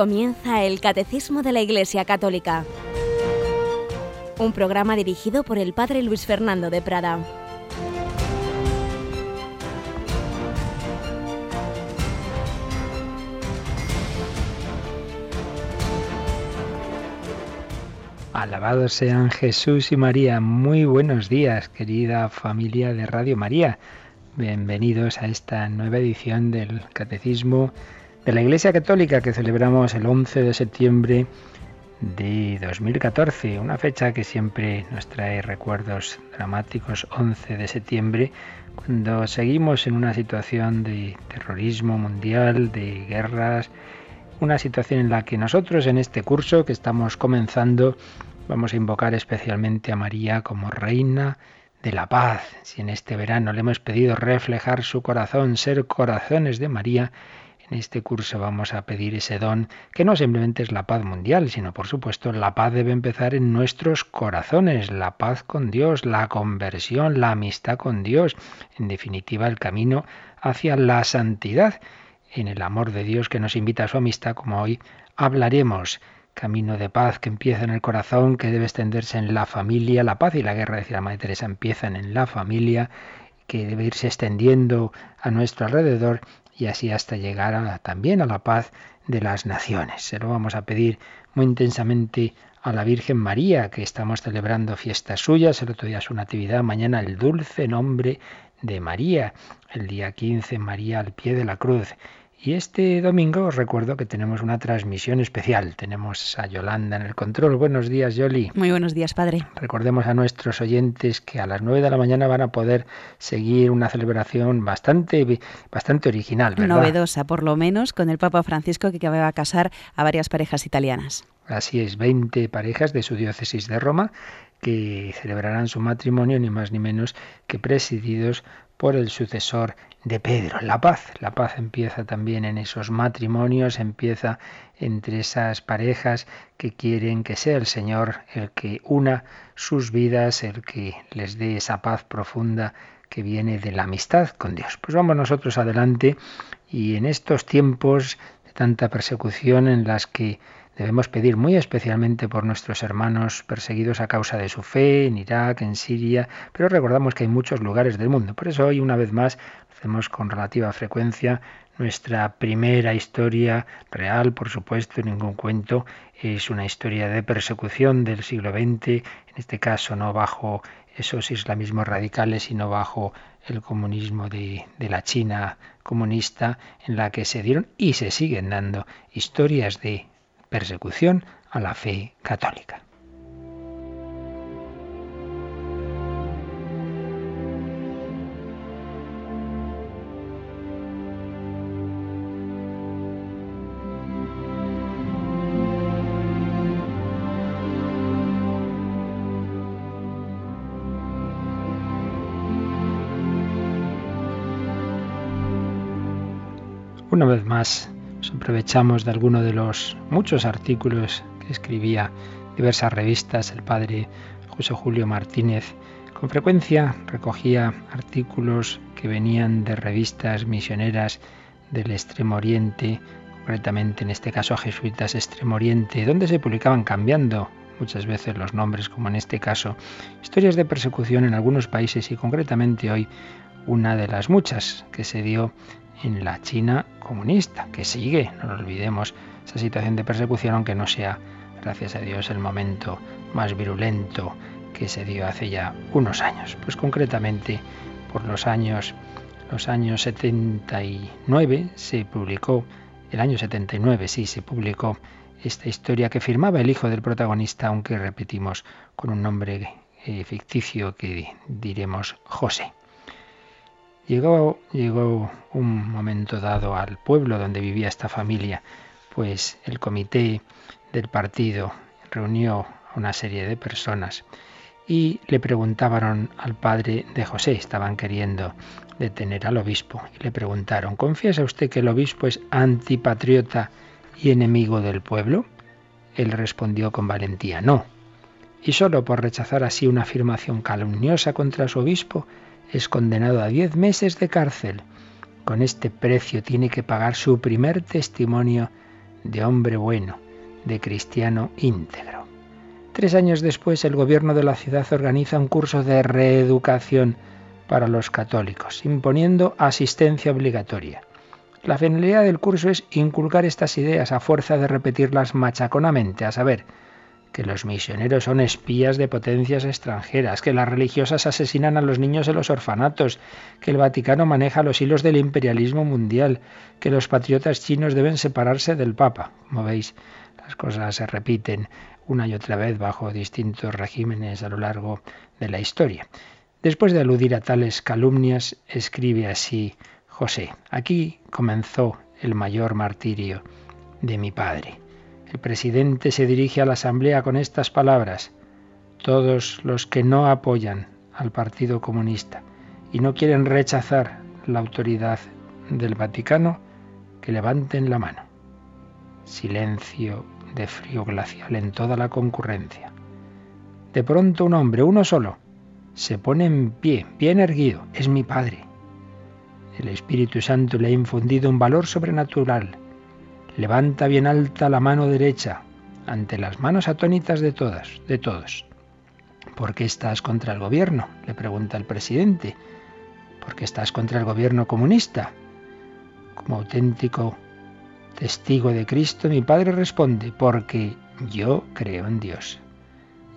Comienza el Catecismo de la Iglesia Católica, un programa dirigido por el Padre Luis Fernando de Prada. Alabados sean Jesús y María. Muy buenos días, querida familia de Radio María. Bienvenidos a esta nueva edición del Catecismo de la Iglesia Católica que celebramos el 11 de septiembre de 2014, una fecha que siempre nos trae recuerdos dramáticos, 11 de septiembre, cuando seguimos en una situación de terrorismo mundial, de guerras, una situación en la que nosotros en este curso que estamos comenzando vamos a invocar especialmente a María como Reina de la Paz. Si en este verano le hemos pedido reflejar su corazón, ser corazones de María, en este curso vamos a pedir ese don que no simplemente es la paz mundial, sino por supuesto la paz debe empezar en nuestros corazones, la paz con Dios, la conversión, la amistad con Dios, en definitiva el camino hacia la santidad, en el amor de Dios que nos invita a su amistad, como hoy hablaremos. Camino de paz que empieza en el corazón, que debe extenderse en la familia. La paz y la guerra, decía la Madre Teresa, empiezan en la familia, que debe irse extendiendo a nuestro alrededor y así hasta llegar también a la paz de las naciones. Se lo vamos a pedir muy intensamente a la Virgen María, que estamos celebrando fiestas suyas, el otro día su natividad, mañana el dulce nombre de María, el día 15 María al pie de la cruz. Y este domingo os recuerdo que tenemos una transmisión especial. Tenemos a Yolanda en el control. Buenos días, Yoli. Muy buenos días, padre. Recordemos a nuestros oyentes que a las 9 de la mañana van a poder seguir una celebración bastante, bastante original. ¿verdad? Novedosa, por lo menos, con el Papa Francisco que va a casar a varias parejas italianas. Así es, 20 parejas de su diócesis de Roma que celebrarán su matrimonio ni más ni menos que presididos por el sucesor de Pedro. La paz, la paz empieza también en esos matrimonios, empieza entre esas parejas que quieren que sea el Señor el que una sus vidas, el que les dé esa paz profunda que viene de la amistad con Dios. Pues vamos nosotros adelante y en estos tiempos de tanta persecución en las que Debemos pedir muy especialmente por nuestros hermanos perseguidos a causa de su fe en Irak, en Siria, pero recordamos que hay muchos lugares del mundo. Por eso hoy, una vez más, hacemos con relativa frecuencia nuestra primera historia real, por supuesto, ningún cuento, es una historia de persecución del siglo XX, en este caso no bajo esos islamismos radicales, sino bajo el comunismo de, de, la China comunista, en la que se dieron y se siguen dando historias de persecución a la fe católica. Una vez más, nos aprovechamos de alguno de los muchos artículos que escribía diversas revistas el padre José Julio Martínez. Con frecuencia recogía artículos que venían de revistas misioneras del Extremo Oriente, concretamente en este caso a Jesuitas Extremo Oriente, donde se publicaban cambiando muchas veces los nombres, como en este caso, historias de persecución en algunos países y concretamente hoy una de las muchas que se dio en la China comunista, que sigue, no lo olvidemos, esa situación de persecución, aunque no sea, gracias a Dios, el momento más virulento que se dio hace ya unos años. Pues concretamente, por los años, los años 79 se publicó, el año 79 sí se publicó esta historia que firmaba el hijo del protagonista, aunque repetimos con un nombre eh, ficticio que diremos José. Llegó, un momento dado al pueblo donde vivía esta familia, pues el comité del partido reunió a una serie de personas y le preguntaban al padre de José, estaban queriendo detener al obispo, y le preguntaron, ¿confiesa usted que el obispo es antipatriota y enemigo del pueblo? Él respondió con valentía, no. Y solo por rechazar así una afirmación calumniosa contra su obispo, es condenado a diez meses de cárcel. Con este precio tiene que pagar su primer testimonio de hombre bueno, de cristiano íntegro. Tres años después, el gobierno de la ciudad organiza un curso de reeducación para los católicos, imponiendo asistencia obligatoria. La finalidad del curso es inculcar estas ideas a fuerza de repetirlas machaconamente, a saber, que los misioneros son espías de potencias extranjeras, que las religiosas asesinan a los niños en los orfanatos, que el Vaticano maneja los hilos del imperialismo mundial, que los patriotas chinos deben separarse del Papa. Como veis, las cosas se repiten una y otra vez bajo distintos regímenes a lo largo de la historia. Después de aludir a tales calumnias, escribe así José, aquí comenzó el mayor martirio de mi padre. El presidente se dirige a la Asamblea con estas palabras. Todos los que no apoyan al Partido Comunista y no quieren rechazar la autoridad del Vaticano, que levanten la mano. Silencio de frío glacial en toda la concurrencia. De pronto un hombre, uno solo, se pone en pie, bien erguido. Es mi Padre. El Espíritu Santo le ha infundido un valor sobrenatural. Levanta bien alta la mano derecha ante las manos atónitas de todas, de todos. ¿Por qué estás contra el gobierno? le pregunta el presidente. ¿Por qué estás contra el gobierno comunista? Como auténtico testigo de Cristo, mi padre responde, porque yo creo en Dios.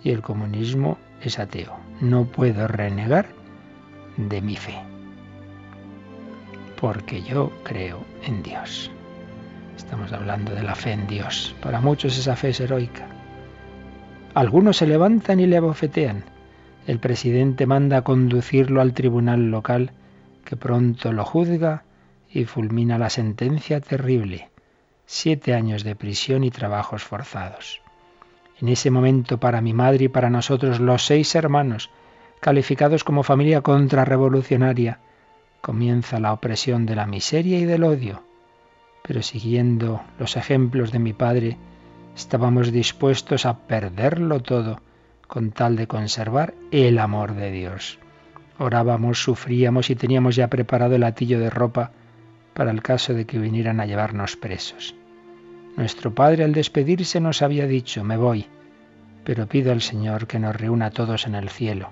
Y el comunismo es ateo. No puedo renegar de mi fe. Porque yo creo en Dios. Estamos hablando de la fe en Dios. Para muchos esa fe es heroica. Algunos se levantan y le abofetean. El presidente manda conducirlo al tribunal local, que pronto lo juzga y fulmina la sentencia terrible. Siete años de prisión y trabajos forzados. En ese momento para mi madre y para nosotros los seis hermanos, calificados como familia contrarrevolucionaria, comienza la opresión de la miseria y del odio. Pero siguiendo los ejemplos de mi padre, estábamos dispuestos a perderlo todo con tal de conservar el amor de Dios. Orábamos, sufríamos y teníamos ya preparado el atillo de ropa para el caso de que vinieran a llevarnos presos. Nuestro Padre al despedirse nos había dicho, me voy, pero pido al Señor que nos reúna a todos en el cielo.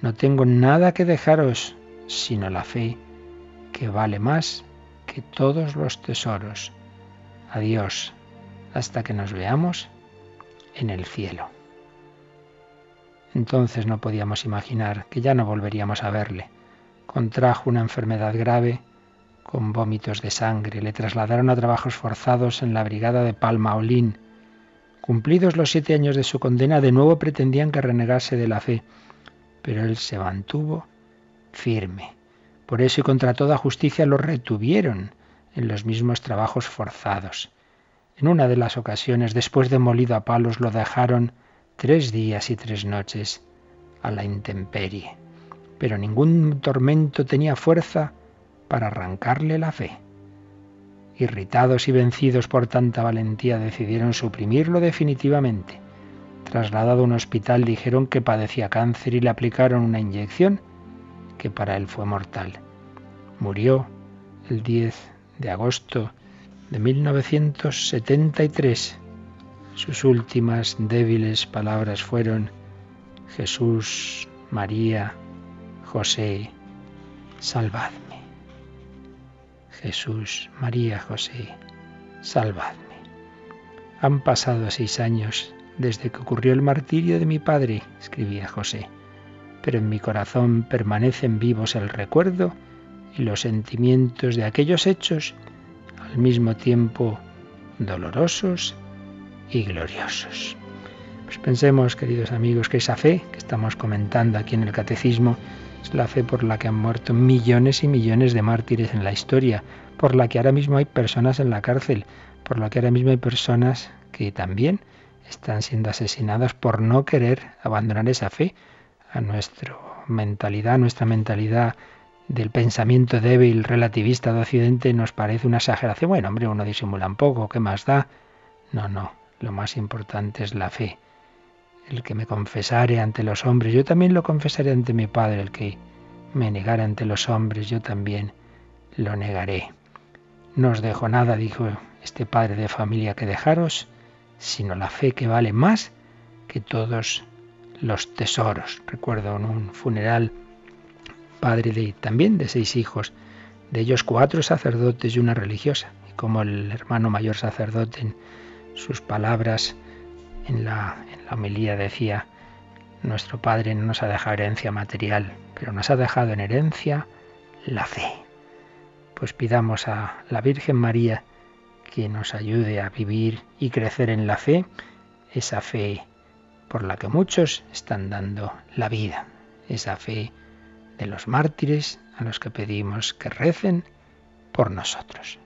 No tengo nada que dejaros, sino la fe, que vale más que todos los tesoros. Adiós, hasta que nos veamos en el cielo. Entonces no podíamos imaginar que ya no volveríamos a verle. Contrajo una enfermedad grave con vómitos de sangre. Le trasladaron a trabajos forzados en la brigada de Palmaolín. Cumplidos los siete años de su condena, de nuevo pretendían que renegase de la fe, pero él se mantuvo firme. Por eso y contra toda justicia lo retuvieron en los mismos trabajos forzados. En una de las ocasiones, después de molido a palos, lo dejaron tres días y tres noches a la intemperie. Pero ningún tormento tenía fuerza para arrancarle la fe. Irritados y vencidos por tanta valentía decidieron suprimirlo definitivamente. Trasladado a un hospital dijeron que padecía cáncer y le aplicaron una inyección que para él fue mortal. Murió el 10 de agosto de 1973. Sus últimas débiles palabras fueron Jesús, María, José, salvadme. Jesús, María, José, salvadme. Han pasado seis años desde que ocurrió el martirio de mi padre, escribía José, pero en mi corazón permanecen vivos el recuerdo y los sentimientos de aquellos hechos, al mismo tiempo dolorosos y gloriosos. Pues pensemos, queridos amigos, que esa fe que estamos comentando aquí en el Catecismo es la fe por la que han muerto millones y millones de mártires en la historia, por la que ahora mismo hay personas en la cárcel, por la que ahora mismo hay personas que también están siendo asesinadas por no querer abandonar esa fe a nuestra mentalidad, nuestra mentalidad del pensamiento débil relativista de Occidente nos parece una exageración. Bueno, hombre, uno disimula un poco, ¿qué más da? No, no, lo más importante es la fe el que me confesare ante los hombres, yo también lo confesaré ante mi Padre, el que me negare ante los hombres, yo también lo negaré. No os dejo nada, dijo este padre de familia que dejaros, sino la fe que vale más que todos los tesoros. Recuerdo en un funeral, padre de también de seis hijos, de ellos cuatro sacerdotes y una religiosa, y como el hermano mayor sacerdote en sus palabras en la, en la homilía decía, nuestro Padre no nos ha dejado herencia material, pero nos ha dejado en herencia la fe. Pues pidamos a la Virgen María que nos ayude a vivir y crecer en la fe, esa fe por la que muchos están dando la vida, esa fe de los mártires a los que pedimos que recen por nosotros.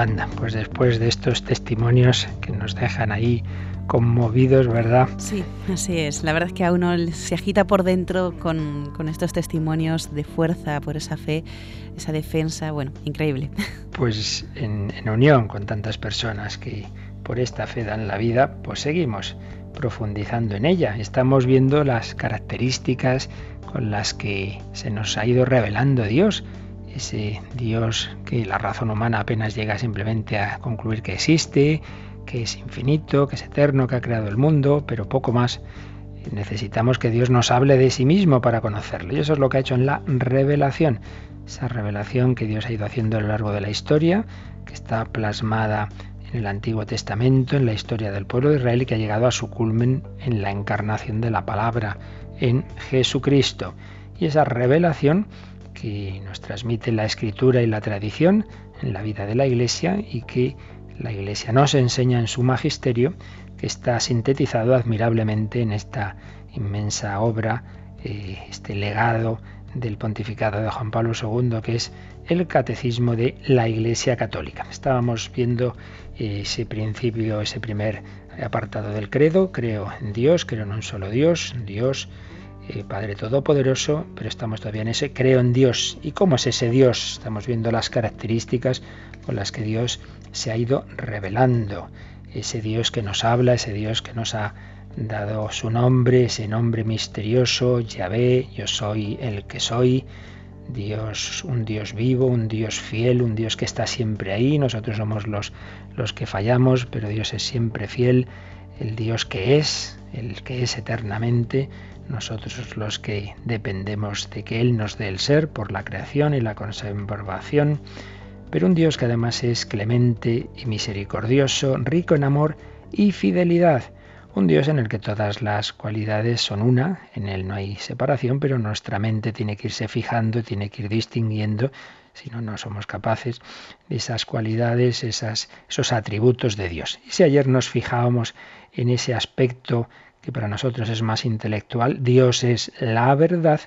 Yolanda, pues después de estos testimonios que nos dejan ahí conmovidos, ¿verdad? Sí, así es. La verdad es que a uno se agita por dentro con, estos testimonios de fuerza, por esa fe, esa defensa, bueno, increíble. Pues en, en unión con tantas personas que por esta fe dan la vida, pues seguimos profundizando en ella. Estamos viendo las características con las que se nos ha ido revelando Dios ese Dios que la razón humana apenas llega simplemente a concluir que existe, que es infinito, que es eterno, que ha creado el mundo, pero poco más. Necesitamos que Dios nos hable de sí mismo para conocerlo. Y eso es lo que ha hecho en la revelación. Esa revelación que Dios ha ido haciendo a lo largo de la historia, que está plasmada en el Antiguo Testamento, en la historia del pueblo de Israel y que ha llegado a su culmen en la encarnación de la palabra, en Jesucristo. Y esa revelación que nos transmite la escritura y la tradición en la vida de la Iglesia y que la Iglesia nos enseña en su magisterio, que está sintetizado admirablemente en esta inmensa obra, eh, este legado del pontificado de Juan Pablo II, que es el Catecismo de la Iglesia Católica. Estábamos viendo eh, ese principio, ese primer apartado del credo, creo en Dios, creo en un solo Dios, Dios eh, Padre Todopoderoso, pero estamos todavía en ese creo en Dios. ¿Y cómo es ese Dios? Estamos viendo las características con las que Dios se ha ido revelando. Ese Dios que nos habla, ese Dios que nos ha dado su nombre, ese nombre misterioso, Yahvé, yo soy el que soy. Dios, un Dios vivo, un Dios fiel, un Dios que está siempre ahí. Nosotros somos los, los que fallamos, pero Dios es siempre fiel. El Dios que es, el que es eternamente, nosotros los que dependemos de que Él nos dé el ser por la creación y la conservación, pero un Dios que además es clemente y misericordioso, rico en amor y fidelidad. Un Dios en el que todas las cualidades son una, en Él no hay separación, pero nuestra mente tiene que irse fijando, tiene que ir distinguiendo, si no, no somos capaces de esas cualidades, esas, esos atributos de Dios. Y si ayer nos fijábamos en ese aspecto que para nosotros es más intelectual, Dios es la verdad,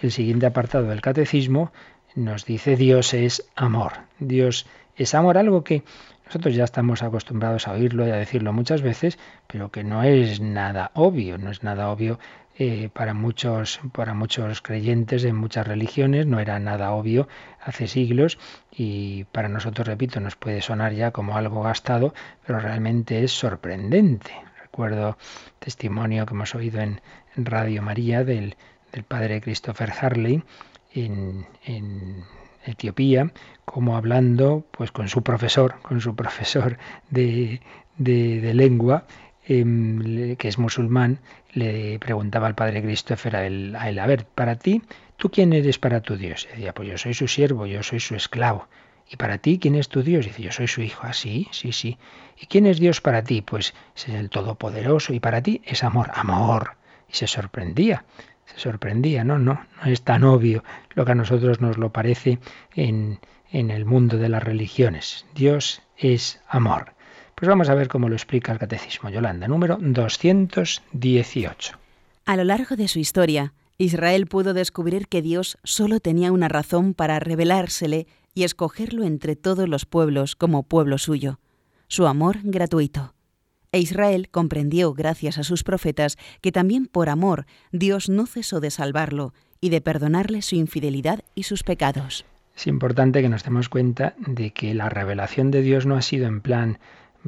el siguiente apartado del catecismo nos dice Dios es amor. Dios es amor, algo que nosotros ya estamos acostumbrados a oírlo y a decirlo muchas veces, pero que no es nada obvio, no es nada obvio eh, para, muchos, para muchos creyentes en muchas religiones, no era nada obvio hace siglos y para nosotros, repito, nos puede sonar ya como algo gastado, pero realmente es sorprendente recuerdo testimonio que hemos oído en, Radio María del, padre Christopher Harley en, Etiopía, como hablando pues con su profesor, con su profesor de, lengua, em, que es musulmán, le preguntaba al padre Christopher a él, a él, a ver, para ti, ¿tú quién eres para tu Dios? Y decía, pues yo soy su siervo, yo soy su esclavo. ¿Y para ti quién es tu Dios? Dice, yo soy su hijo. Ah, sí, sí, sí. ¿Y quién es Dios para ti? Pues es el Todopoderoso. Y para ti es amor, amor. Y se sorprendía, se sorprendía. No, no, no es tan obvio lo que a nosotros nos lo parece en, en el mundo de las religiones. Dios es amor. Pues vamos a ver cómo lo explica el Catecismo Yolanda, número 218. A lo largo de su historia, Israel pudo descubrir que Dios solo tenía una razón para revelársele y escogerlo entre todos los pueblos como pueblo suyo, su amor gratuito. E Israel comprendió, gracias a sus profetas, que también por amor Dios no cesó de salvarlo y de perdonarle su infidelidad y sus pecados. Es importante que nos demos cuenta de que la revelación de Dios no ha sido en plan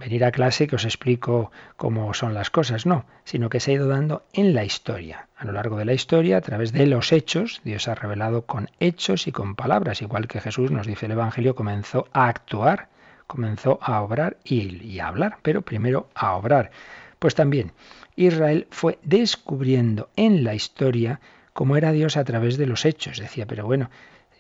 venir a clase que os explico cómo son las cosas, no, sino que se ha ido dando en la historia. A lo largo de la historia, a través de los hechos, Dios ha revelado con hechos y con palabras, igual que Jesús nos dice el Evangelio, comenzó a actuar, comenzó a obrar y, a hablar, pero primero a obrar. Pues también Israel fue descubriendo en la historia cómo era Dios a través de los hechos. Decía, pero bueno,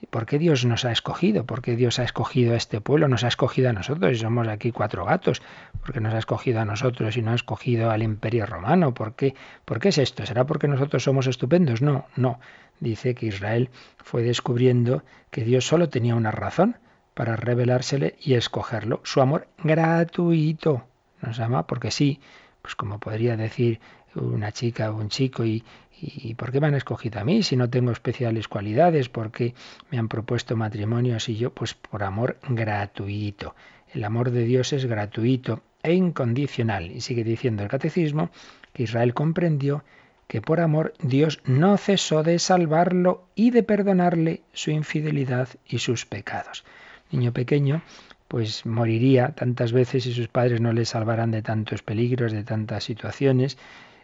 ¿Por qué Dios nos ha escogido? ¿Por qué Dios ha escogido a este pueblo? Nos ha escogido a nosotros y somos aquí cuatro gatos. ¿Por qué nos ha escogido a nosotros y no ha escogido al imperio romano? ¿Por qué? ¿Por qué es esto? ¿Será porque nosotros somos estupendos? No, no. Dice que Israel fue descubriendo que Dios solo tenía una razón para revelársele y escogerlo. Su amor gratuito. Nos ama porque sí, pues como podría decir una chica o un chico y, ¿Y por qué me han escogido a mí si no tengo especiales cualidades? ¿Por qué me han propuesto matrimonio si yo? Pues por amor gratuito. El amor de Dios es gratuito e incondicional. Y sigue diciendo el catecismo que Israel comprendió que por amor Dios no cesó de salvarlo y de perdonarle su infidelidad y sus pecados. Niño pequeño, pues moriría tantas veces si sus padres no le salvaran de tantos peligros, de tantas situaciones,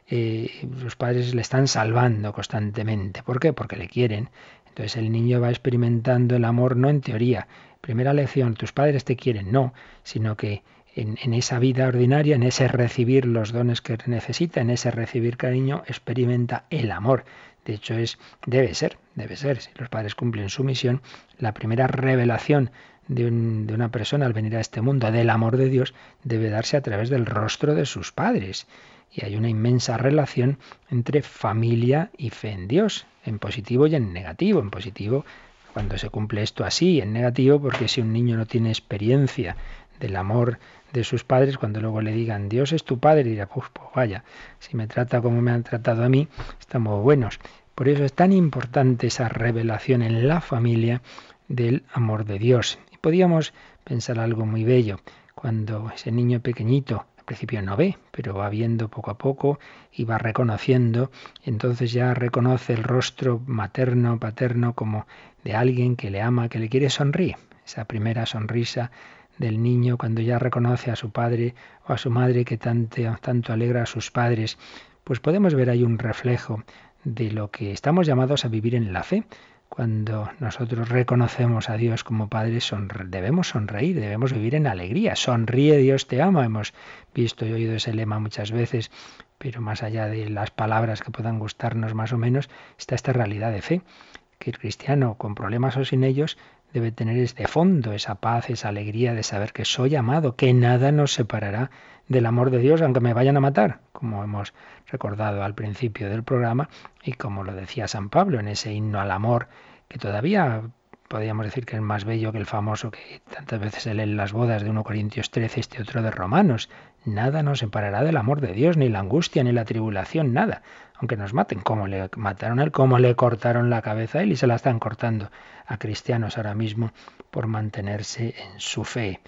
eh, los padres le están salvando constantemente. ¿Por qué? Porque le quieren. Entonces el niño va experimentando el amor no en teoría. Primera lección, tus padres te quieren, no, sino que en, en, esa vida ordinaria, en ese recibir los dones que necesita, en ese recibir cariño, experimenta el amor. De hecho, es, debe ser, debe ser, si los padres cumplen su misión, la primera revelación de, un, de una persona al venir a este mundo del amor de Dios debe darse a través del rostro de sus padres. Y hay una inmensa relación entre familia y fe en Dios, en positivo y en negativo. En positivo, cuando se cumple esto así, en negativo, porque si un niño no tiene experiencia del amor de sus padres, cuando luego le digan Dios es tu padre, dirá, pues, pues vaya, si me trata como me han tratado a mí, estamos buenos. Por eso es tan importante esa revelación en la familia del amor de Dios. Y podíamos pensar algo muy bello, cuando ese niño pequeñito principio no ve, pero va viendo poco a poco y va reconociendo, entonces ya reconoce el rostro materno, paterno, como de alguien que le ama, que le quiere sonreír. Esa primera sonrisa del niño cuando ya reconoce a su padre o a su madre que tanto, tanto alegra a sus padres, pues podemos ver ahí un reflejo de lo que estamos llamados a vivir en la fe. Cuando nosotros reconocemos a Dios como Padre, debemos sonreír, debemos vivir en alegría. Sonríe, Dios te ama. Hemos visto y oído ese lema muchas veces, pero más allá de las palabras que puedan gustarnos más o menos, está esta realidad de fe, que el cristiano, con problemas o sin ellos, debe tener de fondo esa paz, esa alegría de saber que soy amado, que nada nos separará del amor de Dios, aunque me vayan a matar, como hemos recordado al principio del programa y como lo decía San Pablo en ese himno al amor, que todavía podríamos decir que es más bello que el famoso que tantas veces se lee en las bodas de 1 Corintios 13, este otro de Romanos. Nada nos separará del amor de Dios, ni la angustia, ni la tribulación, nada. Aunque nos maten, como le mataron a él, como le cortaron la cabeza a él y se la están cortando a cristianos ahora mismo por mantenerse en su fe.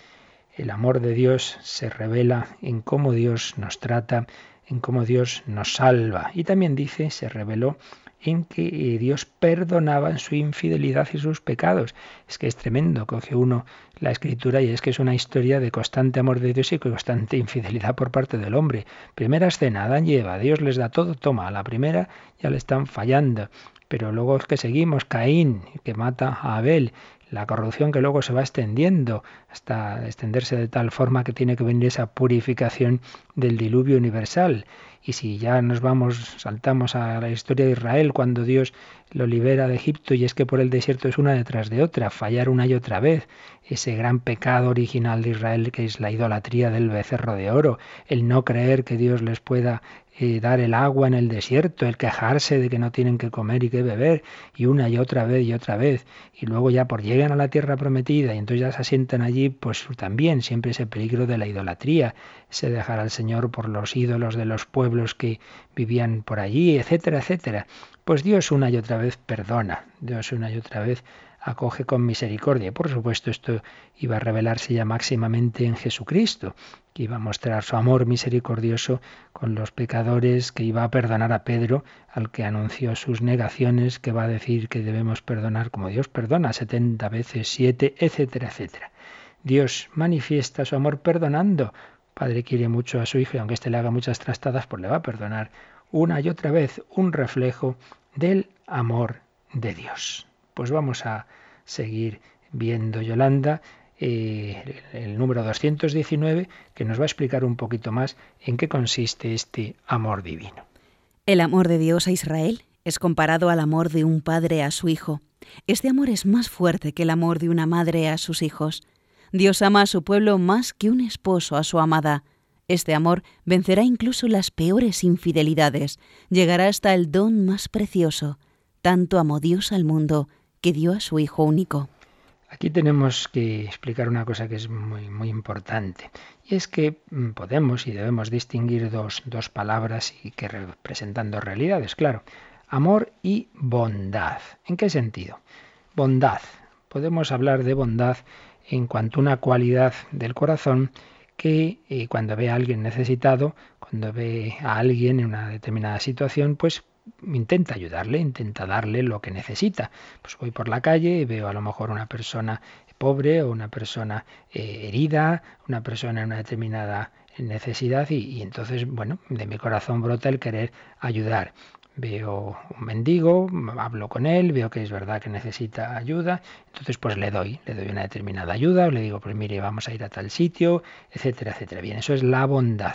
El amor de Dios se revela en cómo Dios nos trata, en cómo Dios nos salva. Y también dice, se reveló en que eh, Dios perdonaba su infidelidad y sus pecados. Es que es tremendo, coge uno la escritura y es que es una historia de constante amor de Dios y constante infidelidad por parte del hombre. Primera escena, Adán lleva, Dios les da todo, toma, a la primera ya le están fallando. Pero luego es que seguimos, Caín, que mata a Abel, la corrupción que luego se va extendiendo hasta extenderse de tal forma que tiene que venir esa purificación del diluvio universal. Y si ya nos vamos, saltamos a la historia de Israel, cuando Dios lo libera de Egipto y es que por el desierto es una detrás de otra, fallar una y otra vez, ese gran pecado original de Israel que es la idolatría del becerro de oro, el no creer que Dios les pueda dar el agua en el desierto, el quejarse de que no tienen que comer y que beber, y una y otra vez y otra vez, y luego ya por llegan a la tierra prometida y entonces ya se asientan allí, pues también siempre ese peligro de la idolatría, ese dejar al Señor por los ídolos de los pueblos que vivían por allí, etcétera, etcétera. Pues Dios una y otra vez perdona, Dios una y otra vez acoge con misericordia. Por supuesto, esto iba a revelarse ya máximamente en Jesucristo, que iba a mostrar su amor misericordioso con los pecadores, que iba a perdonar a Pedro, al que anunció sus negaciones, que va a decir que debemos perdonar como Dios perdona, setenta veces siete, etcétera, etcétera. Dios manifiesta su amor perdonando. Padre quiere mucho a su hijo y aunque éste le haga muchas trastadas, pues le va a perdonar una y otra vez un reflejo del amor de Dios. Pues vamos a seguir viendo, Yolanda, eh, el número 219, que nos va a explicar un poquito más en qué consiste este amor divino. El amor de Dios a Israel es comparado al amor de un padre a su hijo. Este amor es más fuerte que el amor de una madre a sus hijos. Dios ama a su pueblo más que un esposo a su amada. Este amor vencerá incluso las peores infidelidades, llegará hasta el don más precioso. Tanto amó Dios al mundo que dio a su Hijo único. Aquí tenemos que explicar una cosa que es muy, muy importante, y es que mm, podemos y debemos distinguir dos, dos palabras y que representan dos realidades, claro, amor y bondad. ¿En qué sentido? Bondad. Podemos hablar de bondad en cuanto a una cualidad del corazón que eh, cuando ve a alguien necesitado, cuando ve a alguien en una determinada situación, pues intenta ayudarle, intenta darle lo que necesita. Pues voy por la calle y veo a lo mejor una persona pobre o una persona eh, herida, una persona en una determinada necesidad y, y, entonces, bueno, de mi corazón brota el querer ayudar. Veo un mendigo, hablo con él, veo que es verdad que necesita ayuda, entonces pues le doy, le doy una determinada ayuda, o le digo, pues mire, vamos a ir a tal sitio, etcétera, etcétera. Bien, eso es la bondad.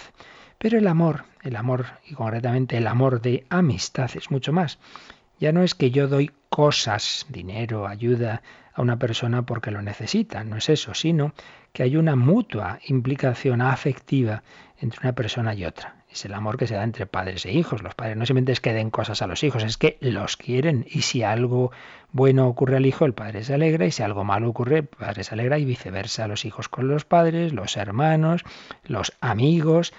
Pero el amor, el amor, y concretamente el amor de amistad, es mucho más. Ya no es que yo doy cosas, dinero, ayuda a una persona porque lo necesita, no es eso, sino que hay una mutua implicación afectiva entre una persona y otra. Es el amor que se da entre padres e hijos. Los padres no simplemente es que den cosas a los hijos, es que los quieren. Y si algo bueno ocurre al hijo, el padre se alegra, y si algo malo ocurre, el padre se alegra, y viceversa, los hijos con los padres, los hermanos, los amigos.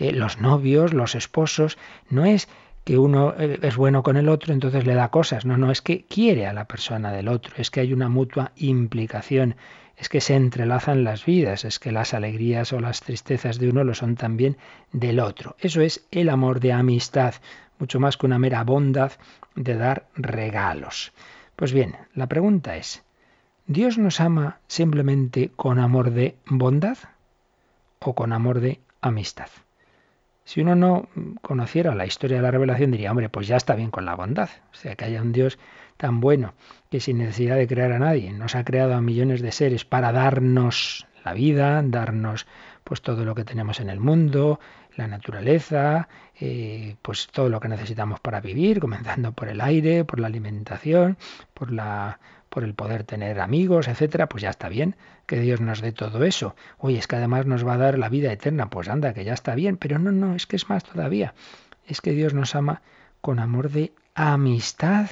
Eh, los novios, los esposos, no es que uno eh, es bueno con el otro, entonces le da cosas. No, no, es que quiere a la persona del otro, es que hay una mutua implicación, es que se entrelazan las vidas, es que las alegrías o las tristezas de uno lo son también del otro. Eso es el amor de amistad, mucho más que una mera bondad de dar regalos. Pues bien, la pregunta es, ¿Dios nos ama simplemente con amor de bondad o con amor de amistad? Si uno no conociera la historia de la revelación, diría, hombre, pues ya está bien con la bondad. O sea, que haya un Dios tan bueno que sin necesidad de crear a nadie nos ha creado a millones de seres para darnos la vida, darnos pues todo lo que tenemos en el mundo, la naturaleza, eh, pues todo lo que necesitamos para vivir, comenzando por el aire, por la alimentación, por la por el poder tener amigos, etcétera, pues ya está bien que Dios nos dé todo eso. Oye, es que además nos va a dar la vida eterna, pues anda, que ya está bien, pero no, no, es que es más todavía. Es que Dios nos ama con amor de amistad,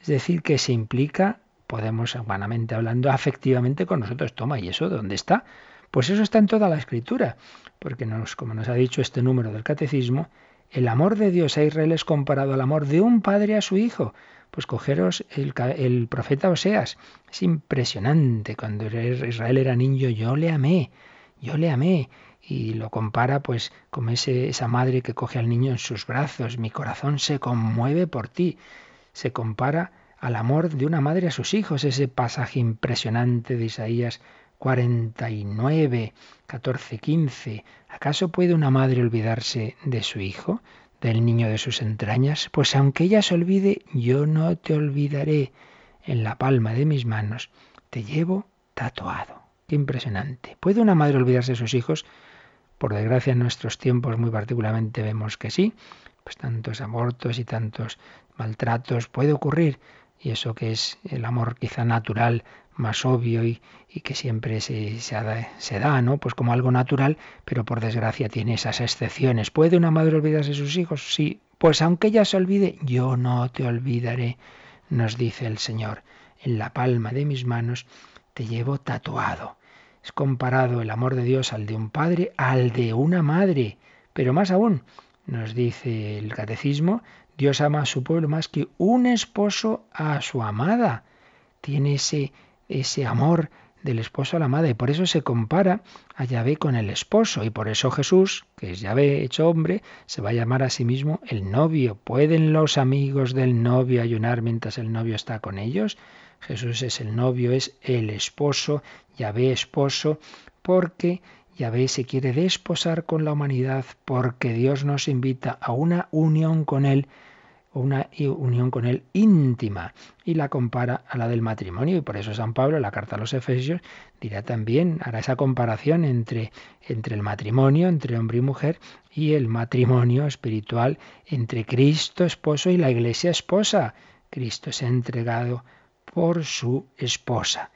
es decir, que se implica, podemos humanamente hablando, afectivamente con nosotros. Toma, ¿y eso dónde está? Pues eso está en toda la escritura, porque como nos ha dicho este número del catecismo, el amor de Dios a Israel es comparado al amor de un padre a su hijo. Pues cogeros el, profeta Oseas. Es impresionante. Cuando Israel era niño, yo le amé. Yo le amé. Y lo compara pues como ese, esa madre que coge al niño en sus brazos. Mi corazón se conmueve por ti. Se compara al amor de una madre a sus hijos. Ese pasaje impresionante de Isaías 49, 14, 15. ¿Acaso puede una madre olvidarse de su hijo? Del niño de sus entrañas, pues aunque ella se olvide, yo no te olvidaré. En la palma de mis manos te llevo tatuado. Qué impresionante. ¿Puede una madre olvidarse de sus hijos? Por desgracia en nuestros tiempos muy particularmente vemos que sí, pues tantos abortos y tantos maltratos puede ocurrir. Y eso que es el amor quizá natural más obvio y, que siempre se, da, se, da, ¿no? Pues como algo natural, pero por desgracia tiene esas excepciones. ¿Puede una madre olvidarse de sus hijos? Sí. Pues aunque ella se olvide, yo no te olvidaré, nos dice el Señor. En la palma de mis manos te llevo tatuado. Es comparado el amor de Dios al de un padre, al de una madre. Pero más aún, nos dice el catecismo, Dios ama a su pueblo más que un esposo a su amada. Tiene ese, ese amor del esposo a la amada y por eso se compara a Yahvé con el esposo y por eso Jesús, que es Yahvé hecho hombre, se va a llamar a sí mismo el novio. ¿Pueden los amigos del novio ayunar mientras el novio está con ellos? Jesús es el novio, es el esposo, Yahvé esposo, porque Yahvé se quiere desposar con la humanidad, porque Dios nos invita a una unión con Él, una unión con Él íntima, y la compara a la del matrimonio. Y por eso San Pablo, en la carta a los Efesios, dirá también, hará esa comparación entre, entre el matrimonio, entre hombre y mujer, y el matrimonio espiritual entre Cristo esposo y la iglesia esposa. Cristo se ha entregado por su esposa.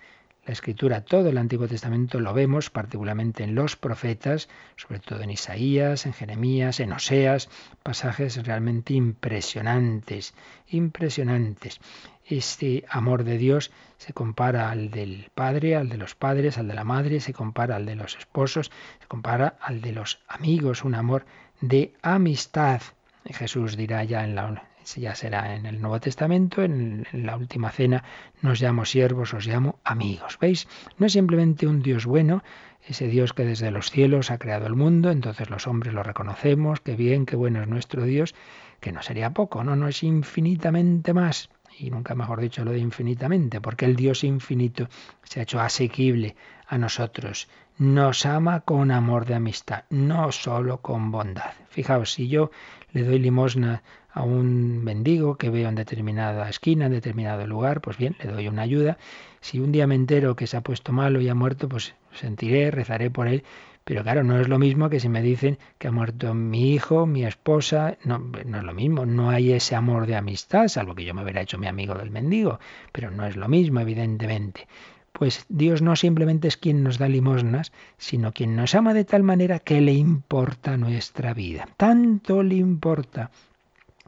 La escritura, todo el Antiguo Testamento lo vemos, particularmente en los profetas, sobre todo en Isaías, en Jeremías, en Oseas, pasajes realmente impresionantes, impresionantes. Este amor de Dios se compara al del padre, al de los padres, al de la madre, se compara al de los esposos, se compara al de los amigos, un amor de amistad. Jesús dirá ya en la, ya será en el Nuevo Testamento, en, la última cena, nos llamo siervos, os llamo amigos. ¿Veis? No es simplemente un Dios bueno, ese Dios que desde los cielos ha creado el mundo, entonces los hombres lo reconocemos, qué bien, qué bueno es nuestro Dios, que no sería poco, no, no es infinitamente más. Y nunca mejor dicho lo de infinitamente, porque el Dios infinito se ha hecho asequible a nosotros. Nos ama con amor de amistad, no solo con bondad. Fijaos, si yo le doy limosna a un mendigo que veo en determinada esquina, en determinado lugar, pues bien, le doy una ayuda. Si un día me entero que se ha puesto malo y ha muerto, pues sentiré, rezaré por él. Pero claro, no es lo mismo que si me dicen que ha muerto mi hijo, mi esposa, no, no es lo mismo, no hay ese amor de amistad, salvo que yo me hubiera hecho mi amigo del mendigo, pero no es lo mismo, evidentemente. Pues Dios no simplemente es quien nos da limosnas, sino quien nos ama de tal manera que le importa nuestra vida. Tanto le importa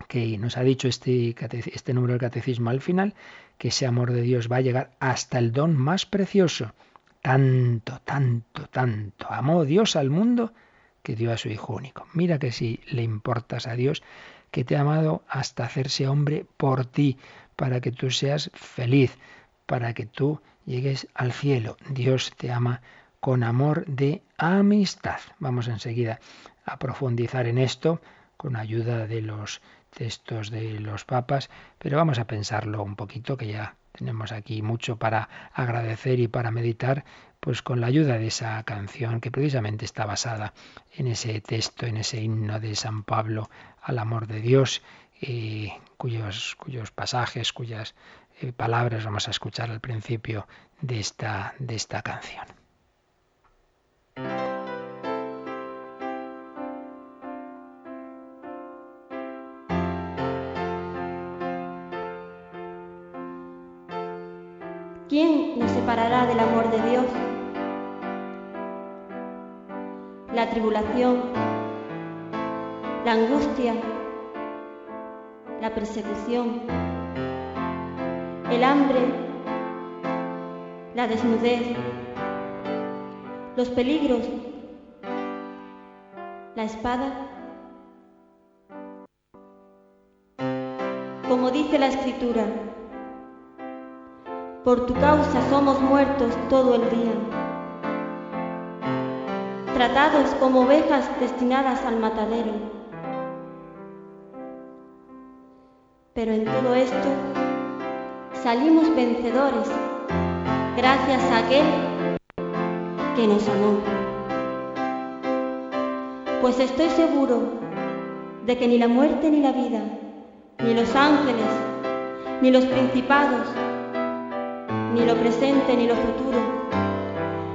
que nos ha dicho este, este número del catecismo al final, que ese amor de Dios va a llegar hasta el don más precioso. Tanto, tanto, tanto amó Dios al mundo que dio a su Hijo único. Mira que si le importas a Dios, que te ha amado hasta hacerse hombre por ti, para que tú seas feliz, para que tú llegues al cielo. Dios te ama con amor de amistad. Vamos enseguida a profundizar en esto con ayuda de los textos de los papas, pero vamos a pensarlo un poquito, que ya tenemos aquí mucho para agradecer y para meditar, pues con la ayuda de esa canción que precisamente está basada en ese texto, en ese himno de San Pablo al amor de Dios, y cuyos, cuyos pasajes, cuyas eh, palabras vamos a escuchar al principio de esta, de esta canción. Separará del amor de Dios? La tribulación, la angustia, la persecución, el hambre, la desnudez, los peligros, la espada. Como dice la escritura, por tu causa somos muertos todo el día, tratados como ovejas destinadas al matadero. Pero en todo esto salimos vencedores gracias a aquel que nos amó. Pues estoy seguro de que ni la muerte ni la vida, ni los ángeles, ni los principados, ni lo presente, ni lo futuro,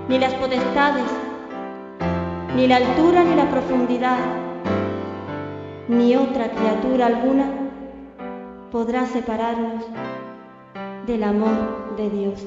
ni las potestades, ni la altura, ni la profundidad, ni otra criatura alguna podrá separarnos del amor de Dios.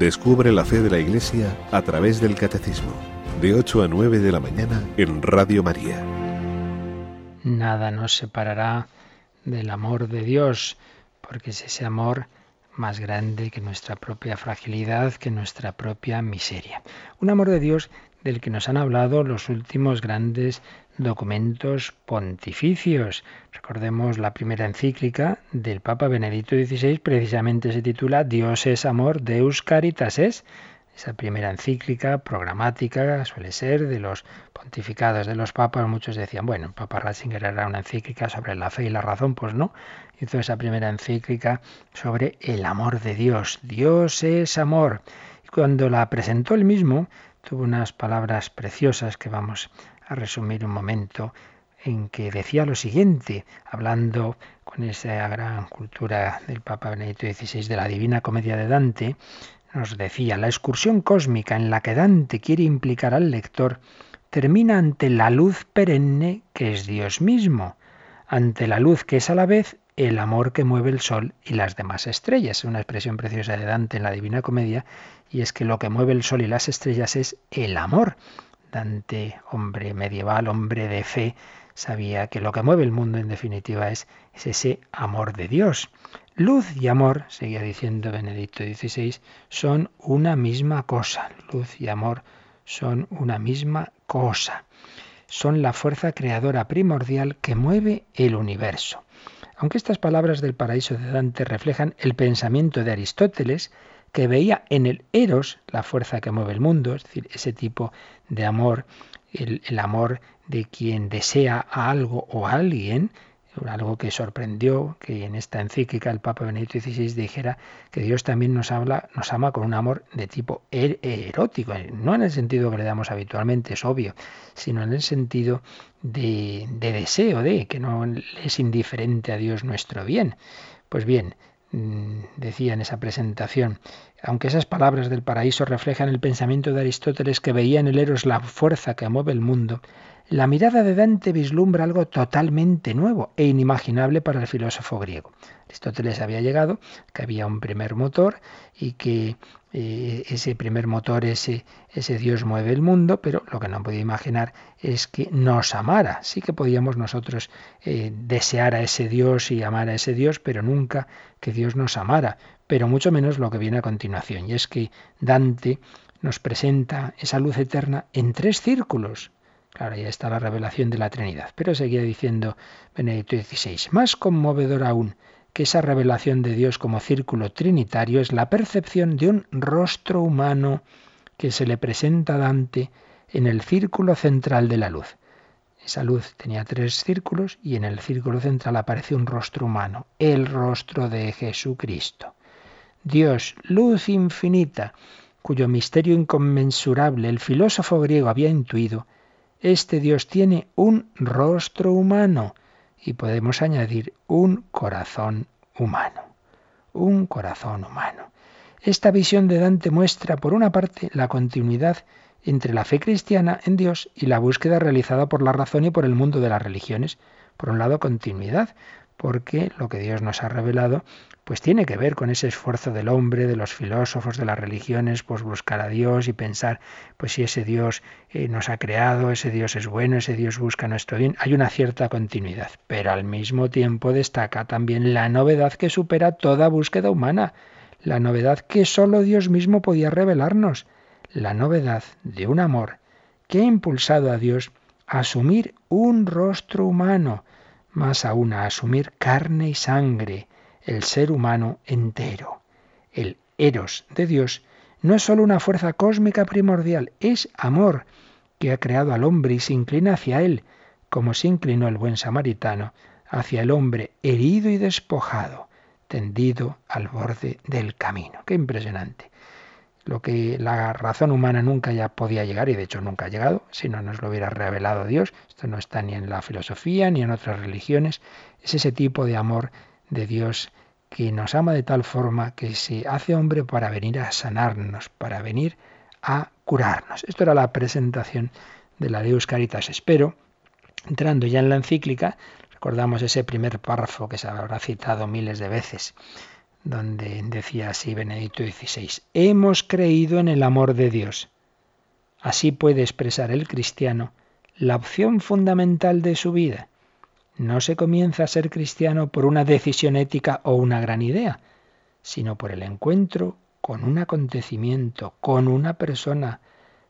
Descubre la fe de la Iglesia a través del Catecismo, de 8 a 9 de la mañana en Radio María. Nada nos separará del amor de Dios, porque es ese amor más grande que nuestra propia fragilidad, que nuestra propia miseria. Un amor de Dios del que nos han hablado los últimos grandes documentos pontificios. Recordemos la primera encíclica del Papa Benedicto XVI, precisamente se titula Dios es amor, Deus caritas es. Esa primera encíclica programática suele ser de los pontificados de los papas. Muchos decían, bueno, el Papa Ratzinger era una encíclica sobre la fe y la razón. Pues no, hizo esa primera encíclica sobre el amor de Dios. Dios es amor. Y cuando la presentó él mismo, tuvo unas palabras preciosas que vamos a resumir un momento en que decía lo siguiente, hablando con esa gran cultura del Papa Benedicto XVI de la Divina Comedia de Dante, nos decía, la excursión cósmica en la que Dante quiere implicar al lector termina ante la luz perenne que es Dios mismo, ante la luz que es a la vez el amor que mueve el sol y las demás estrellas. Es una expresión preciosa de Dante en la Divina Comedia, y es que lo que mueve el sol y las estrellas es el amor. Dante, hombre medieval, hombre de fe, sabía que lo que mueve el mundo en definitiva es, ese amor de Dios. Luz y amor, seguía diciendo Benedicto XVI, son una misma cosa. Luz y amor son una misma cosa. Son la fuerza creadora primordial que mueve el universo. Aunque estas palabras del paraíso de Dante reflejan el pensamiento de Aristóteles, que veía en el eros la fuerza que mueve el mundo, es decir, ese tipo de amor, el, el amor de quien desea a algo o a alguien, algo que sorprendió que en esta encíclica el Papa Benedicto XVI dijera que Dios también nos habla, nos ama con un amor de tipo er, erótico, no en el sentido que le damos habitualmente, es obvio, sino en el sentido de, de deseo de, que no es indiferente a Dios nuestro bien. Pues bien, Mm, decía en esa presentación, aunque esas palabras del paraíso reflejan el pensamiento de Aristóteles que veía en el Eros la fuerza que mueve el mundo, la mirada de Dante vislumbra algo totalmente nuevo e inimaginable para el filósofo griego. Aristóteles había llegado, que había un primer motor y que eh, ese primer motor, ese, ese Dios mueve el mundo, pero lo que no podía imaginar es que nos amara. Sí que podíamos nosotros eh, desear a ese Dios y amar a ese Dios, pero nunca que Dios nos amara, pero mucho menos lo que viene a continuación. Y es que Dante nos presenta esa luz eterna en tres círculos. Claro, ya está la revelación de la Trinidad. Pero seguía diciendo Benedicto XVI, más conmovedor aún que esa revelación de Dios como círculo trinitario es la percepción de un rostro humano que se le presenta a Dante en el círculo central de la luz. Esa luz tenía tres círculos y en el círculo central aparece un rostro humano, el rostro de Jesucristo. Dios, luz infinita, cuyo misterio inconmensurable el filósofo griego había intuido, este Dios tiene un rostro humano, y podemos añadir un corazón humano. Un corazón humano. Esta visión de Dante muestra, por una parte, la continuidad entre la fe cristiana en Dios y la búsqueda realizada por la razón y por el mundo de las religiones. Por un lado, continuidad, porque lo que Dios nos ha revelado pues tiene que ver con ese esfuerzo del hombre, de los filósofos, de las religiones, pues buscar a Dios y pensar, pues si ese Dios eh, nos ha creado, ese Dios es bueno, ese Dios busca nuestro bien, hay una cierta continuidad, pero al mismo tiempo destaca también la novedad que supera toda búsqueda humana, la novedad que sólo Dios mismo podía revelarnos, la novedad de un amor que ha impulsado a Dios a asumir un rostro humano, más aún a asumir carne y sangre, el ser humano entero. El eros de Dios no es sólo una fuerza cósmica primordial, es amor que ha creado al hombre y se inclina hacia él, como se inclinó el buen samaritano hacia el hombre herido y despojado, tendido al borde del camino. Qué impresionante. Lo que la razón humana nunca ya podía llegar, y de hecho nunca ha llegado, si no nos lo hubiera revelado Dios, esto no está ni en la filosofía ni en otras religiones, es ese tipo de amor de Dios que nos ama de tal forma que se hace hombre para venir a sanarnos, para venir a curarnos. Esto era la presentación de la Deus Caritas. Espero, entrando ya en la encíclica, recordamos ese primer párrafo que se habrá citado miles de veces. Donde decía así Benedicto XVI, hemos creído en el amor de Dios. Así puede expresar el cristiano la opción fundamental de su vida. No se comienza a ser cristiano por una decisión ética o una gran idea, sino por el encuentro con un acontecimiento, con una persona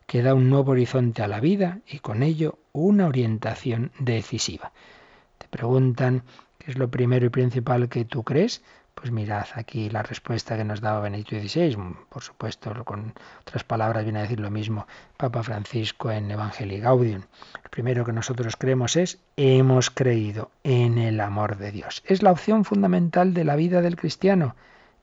que da un nuevo horizonte a la vida y con ello una orientación decisiva. Te preguntan qué es lo primero y principal que tú crees. Pues mirad aquí la respuesta que nos daba Benedicto XVI, por supuesto, con otras palabras viene a decir lo mismo Papa Francisco en Evangelii Gaudium. Lo primero que nosotros creemos es hemos creído en el amor de Dios. Es la opción fundamental de la vida del cristiano.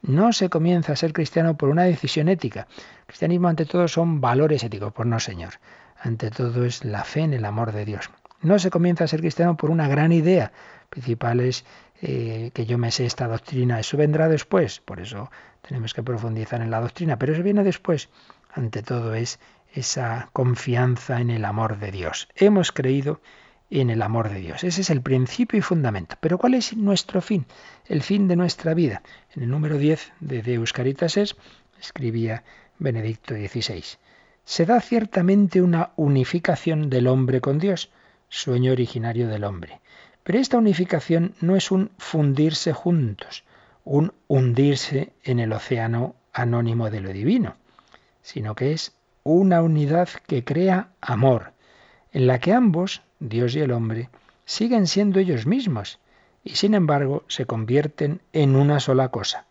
No se comienza a ser cristiano por una decisión ética. El cristianismo ante todo son valores éticos, pues no, Señor. Ante todo es la fe en el amor de Dios. No se comienza a ser cristiano por una gran idea. Principal es eh, que yo me sé esta doctrina. Eso vendrá después. Por eso tenemos que profundizar en la doctrina. Pero eso viene después. Ante todo es esa confianza en el amor de Dios. Hemos creído en el amor de Dios. Ese es el principio y fundamento. Pero ¿cuál es nuestro fin? El fin de nuestra vida. En el número 10 de Deus Caritas es, escribía Benedicto XVI, se da ciertamente una unificación del hombre con Dios, sueño originario del hombre. Pero esta unificación no es un fundirse juntos, un hundirse en el océano anónimo de lo divino, sino que es una unidad que crea amor, en la que ambos, Dios y el hombre, siguen siendo ellos mismos y sin embargo se convierten en una sola cosa.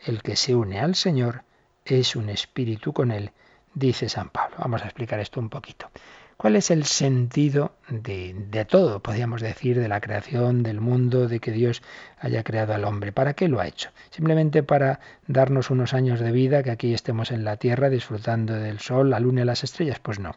El que se une al Señor es un espíritu con Él, dice San Pablo. Vamos a explicar esto un poquito. ¿Cuál es el sentido de, de, todo, podríamos decir, de la creación del mundo, de que Dios haya creado al hombre? ¿Para qué lo ha hecho? ¿Simplemente para darnos unos años de vida, que aquí estemos en la tierra disfrutando del sol, la luna y las estrellas? Pues no.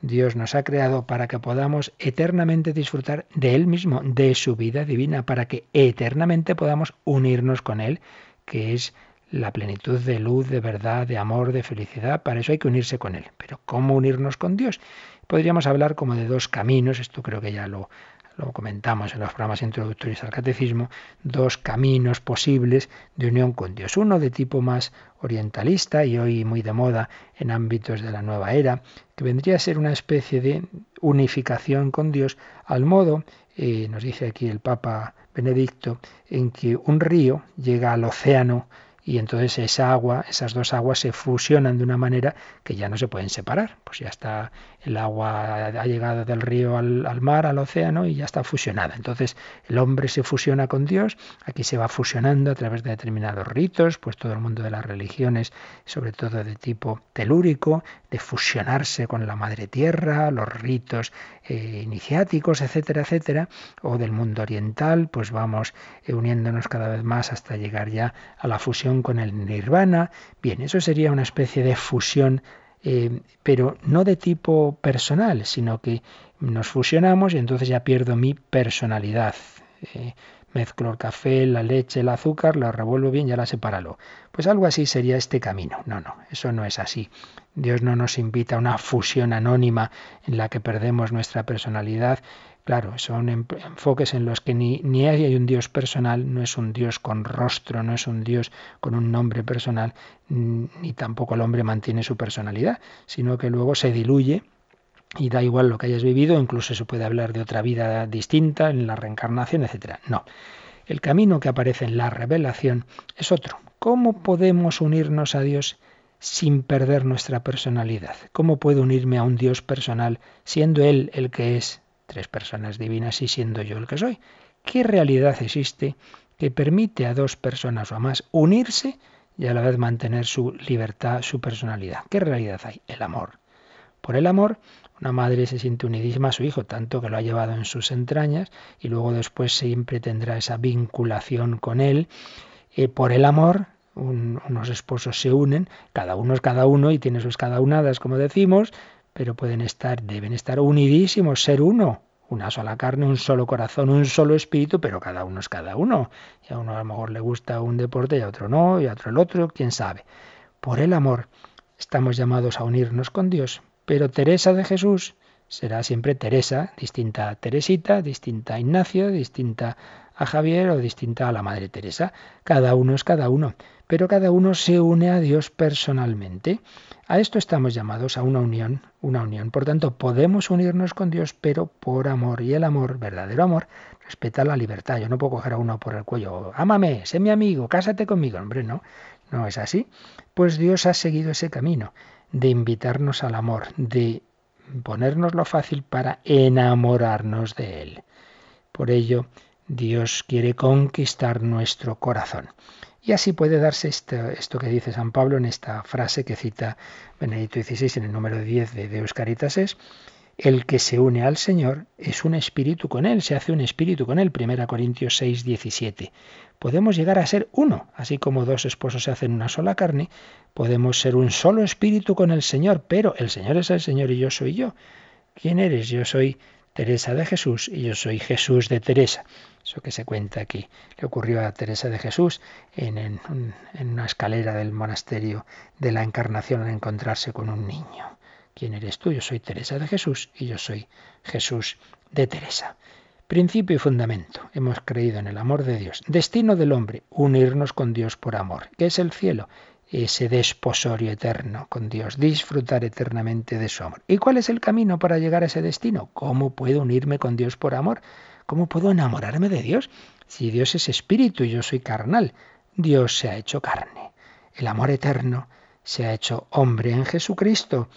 Dios nos ha creado para que podamos eternamente disfrutar de Él mismo, de su vida divina, para que eternamente podamos unirnos con Él, que es la plenitud de luz, de verdad, de amor, de felicidad. Para eso hay que unirse con Él. Pero ¿cómo unirnos con Dios? Podríamos hablar como de dos caminos, esto creo que ya lo lo comentamos en los programas introductorios al catecismo, dos caminos posibles de unión con Dios. Uno de tipo más orientalista y hoy muy de moda en ámbitos de la nueva era, que vendría a ser una especie de unificación con Dios, al modo, eh, nos dice aquí el Papa Benedicto, en que un río llega al océano y entonces esa agua, esas dos aguas se fusionan de una manera que ya no se pueden separar. Pues ya está, el agua ha llegado del río al, mar, al océano y ya está fusionada. Entonces el hombre se fusiona con Dios, aquí se va fusionando a través de determinados ritos, pues todo el mundo de las religiones, sobre todo de tipo telúrico, de fusionarse con la madre tierra, los ritos eh, iniciáticos, etcétera, etcétera, o del mundo oriental, pues vamos eh, uniéndonos cada vez más hasta llegar ya a la fusión con el nirvana. Bien, eso sería una especie de fusión, eh, pero no de tipo personal, sino que nos fusionamos y entonces ya pierdo mi personalidad. mezclo el café, la leche, el azúcar, lo revuelvo bien y ahora sepáralo. Pues algo así sería este camino. No, no, eso no es así. Dios no nos invita a una fusión anónima en la que perdemos nuestra personalidad. Claro, son enfoques en los que ni, ni hay un Dios personal, no es un Dios con rostro, no es un Dios con un nombre personal, ni tampoco el hombre mantiene su personalidad, sino que luego se diluye y da igual lo que hayas vivido, incluso se puede hablar de otra vida distinta en la reencarnación, etc. No. El camino que aparece en la revelación es otro. ¿Cómo podemos unirnos a Dios sin perder nuestra personalidad. ¿Cómo puedo unirme a un Dios personal siendo Él el que es, tres personas divinas y siendo yo el que soy? ¿Qué realidad existe que permite a dos personas o más unirse y a la vez mantener su libertad, su personalidad? ¿Qué realidad hay? El amor. Por el amor, una madre se siente unidísima a su hijo, tanto que lo ha llevado en sus entrañas y luego después siempre tendrá esa vinculación con él. Eh, por el amor, unos esposos se unen, cada uno es cada uno y tiene sus cada unadas, como decimos, pero pueden estar, deben estar unidísimos, ser uno, una sola carne, un solo corazón, un solo espíritu, pero cada uno es cada uno. Y a uno a lo mejor le gusta un deporte y a otro no, y a otro el otro, quién sabe. Por el amor estamos llamados a unirnos con Dios, pero Teresa de Jesús será siempre Teresa, distinta a Teresita, distinta a Ignacio, distinta a Javier o distinta a la Madre Teresa. Cada uno es cada uno, pero cada uno se une a Dios personalmente. A esto estamos llamados a una unión, una unión. Por tanto, podemos unirnos con Dios, pero por amor. Y el amor, verdadero amor, respeta la libertad. Yo no puedo coger a uno por el cuello, ámame, sé mi amigo, cásate conmigo. Hombre, no, no es así. Pues Dios ha seguido ese camino de invitarnos al amor, de ponernos lo fácil para enamorarnos de Él. Por ello, Dios quiere conquistar nuestro corazón. Y así puede darse esto, que dice San Pablo en esta frase que cita Benedicto XVI en el número 10 de Deus Caritas es, el que se une al Señor es un espíritu con Él, se hace un espíritu con Él, 1 Corintios 6, 17. Podemos llegar a ser uno, así como dos esposos se hacen una sola carne, podemos ser un solo espíritu con el Señor, pero el Señor es el Señor y yo soy yo. ¿Quién eres? Yo soy Teresa de Jesús y yo soy Jesús de Teresa. Eso que se cuenta aquí le ocurrió a Teresa de Jesús en, una escalera del monasterio de la Encarnación al encontrarse con un niño. ¿Quién eres tú? Yo soy Teresa de Jesús y yo soy Jesús de Teresa. Principio y fundamento. Hemos creído en el amor de Dios. Destino del hombre, unirnos con Dios por amor. ¿Qué es el cielo? Ese desposorio eterno con Dios, disfrutar eternamente de su amor. ¿Y cuál es el camino para llegar a ese destino? ¿Cómo puedo unirme con Dios por amor? ¿Cómo puedo enamorarme de Dios? Si Dios es espíritu y yo soy carnal, Dios se ha hecho carne. El amor eterno se ha hecho hombre en Jesucristo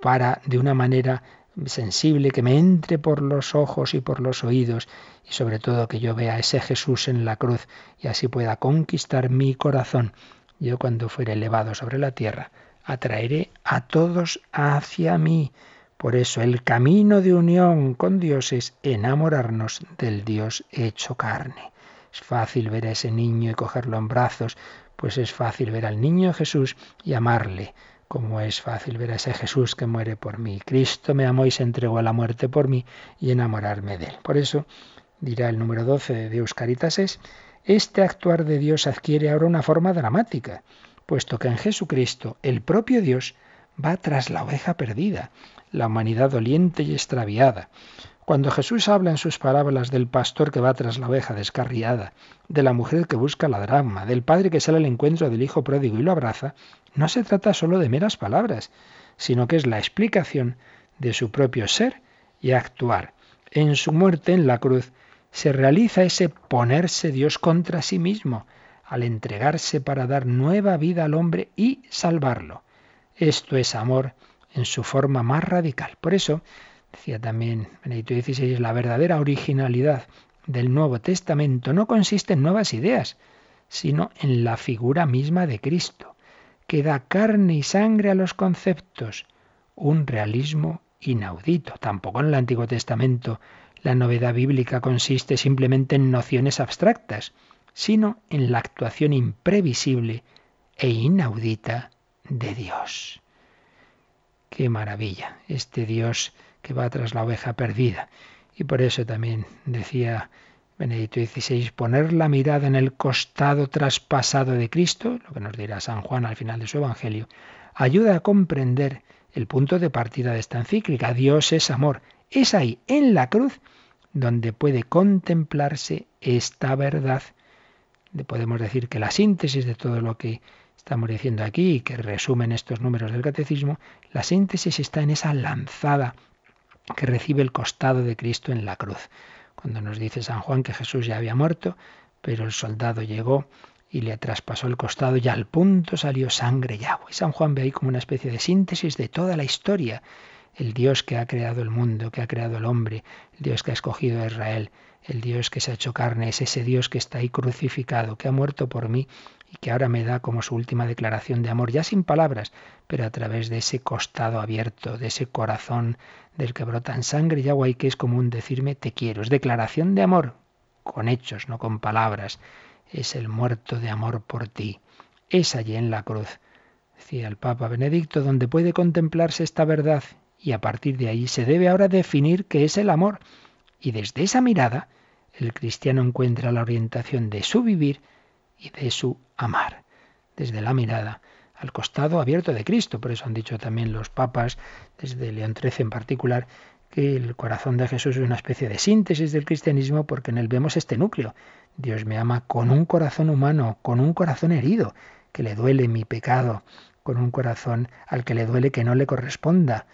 para, de una manera sensible, que me entre por los ojos y por los oídos y sobre todo que yo vea ese Jesús en la cruz y así pueda conquistar mi corazón yo cuando fuere elevado sobre la tierra, atraeré a todos hacia mí. Por eso el camino de unión con Dios es enamorarnos del Dios hecho carne. Es fácil ver a ese niño y cogerlo en brazos, pues es fácil ver al niño Jesús y amarle, como es fácil ver a ese Jesús que muere por mí. Cristo me amó y se entregó a la muerte por mí y enamorarme de él. Por eso dirá el número 12 de Deus Caritas es este actuar de Dios adquiere ahora una forma dramática, puesto que en Jesucristo el propio Dios va tras la oveja perdida, la humanidad doliente y extraviada. Cuando Jesús habla en sus parábolas del pastor que va tras la oveja descarriada, de la mujer que busca la drama, del padre que sale al encuentro del hijo pródigo y lo abraza, no se trata solo de meras palabras, sino que es la explicación de su propio ser y actuar. En su muerte en la cruz, se realiza ese ponerse Dios contra sí mismo, al entregarse para dar nueva vida al hombre y salvarlo. Esto es amor en su forma más radical. Por eso, decía también Benedicto XVI, la verdadera originalidad del Nuevo Testamento no consiste en nuevas ideas, sino en la figura misma de Cristo, que da carne y sangre a los conceptos, un realismo inaudito. Tampoco en el Antiguo Testamento la novedad bíblica consiste simplemente en nociones abstractas, sino en la actuación imprevisible e inaudita de Dios. Qué maravilla, este Dios que va tras la oveja perdida. Y por eso también decía Benedicto XVI, poner la mirada en el costado traspasado de Cristo, lo que nos dirá San Juan al final de su Evangelio, ayuda a comprender el punto de partida de esta encíclica. Dios es amor. Es ahí, en la cruz, donde puede contemplarse esta verdad. Podemos decir que la síntesis de todo lo que estamos diciendo aquí y que resumen estos números del catecismo, la síntesis está en esa lanzada que recibe el costado de Cristo en la cruz. Cuando nos dice San Juan que Jesús ya había muerto, pero el soldado llegó y le traspasó el costado y al punto salió sangre y agua. Y San Juan ve ahí como una especie de síntesis de toda la historia el Dios que ha creado el mundo, que ha creado el hombre, el Dios que ha escogido a Israel, el Dios que se ha hecho carne, es ese Dios que está ahí crucificado, que ha muerto por mí y que ahora me da como su última declaración de amor, ya sin palabras, pero a través de ese costado abierto, de ese corazón del que brotan sangre y agua y que es como un decirme te quiero. Es declaración de amor, con hechos, no con palabras. Es el muerto de amor por ti. Es allí en la cruz, decía el Papa Benedicto, donde puede contemplarse esta verdad y a partir de ahí se debe ahora definir qué es el amor. Y desde esa mirada el cristiano encuentra la orientación de su vivir y de su amar. Desde la mirada al costado abierto de Cristo. Por eso han dicho también los papas, desde León XIII en particular, que el corazón de Jesús es una especie de síntesis del cristianismo porque en él vemos este núcleo. Dios me ama con un corazón humano, con un corazón herido, que le duele mi pecado, con un corazón al que le duele que no le corresponda,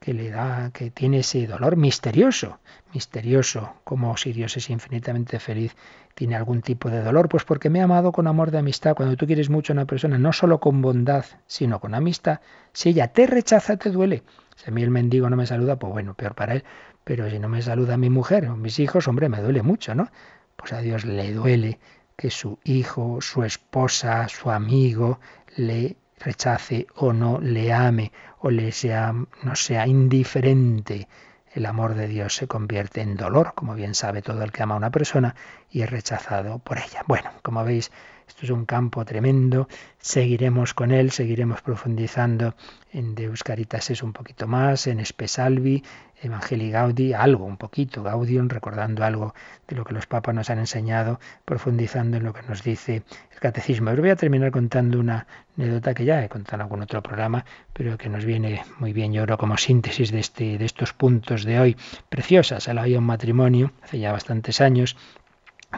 que le da, que tiene ese dolor misterioso, misterioso, como si Dios es infinitamente feliz, tiene algún tipo de dolor, pues porque me ha amado con amor de amistad. Cuando tú quieres mucho a una persona, no solo con bondad, sino con amistad, si ella te rechaza, te duele. Si a mí el mendigo no me saluda, pues bueno, peor para él, pero si no me saluda mi mujer o mis hijos, hombre, me duele mucho, ¿no? Pues a Dios le duele que su hijo, su esposa, su amigo le rechace o no le ame o le sea no sea indiferente. El amor de Dios se convierte en dolor, como bien sabe todo el que ama a una persona y es rechazado por ella. Bueno, como veis, esto es un campo tremendo. Seguiremos con él, seguiremos profundizando en Deus Caritas es un poquito más, en Espesalvi, Evangelii Gaudi, algo, un poquito, Gaudium, recordando algo de lo que los papas nos han enseñado, profundizando en lo que nos dice el catecismo. Pero voy a terminar contando una anécdota que ya he contado en algún otro programa, pero que nos viene muy bien, yo creo, como síntesis de, este, de estos puntos de hoy. Preciosa, se la un matrimonio hace ya bastantes años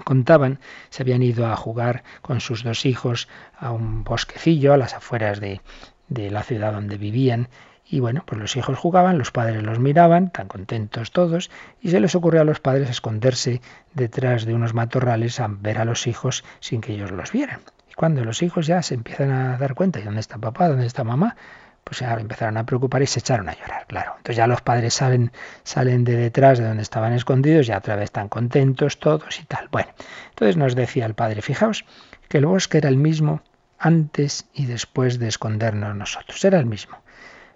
contaban, se habían ido a jugar con sus dos hijos a un bosquecillo a las afueras de, de la ciudad donde vivían. Y bueno, pues los hijos jugaban, los padres los miraban, tan contentos todos, y se les ocurrió a los padres esconderse detrás de unos matorrales a ver a los hijos sin que ellos los vieran. Y cuando los hijos ya se empiezan a dar cuenta, ¿y dónde está papá? ¿Dónde está mamá? pues ya empezaron a preocupar y se echaron a llorar, claro. Entonces ya los padres salen, salen de detrás de donde estaban escondidos, ya otra vez están contentos todos y tal. Bueno, entonces nos decía el padre, fijaos que el bosque era el mismo antes y después de escondernos nosotros, era el mismo.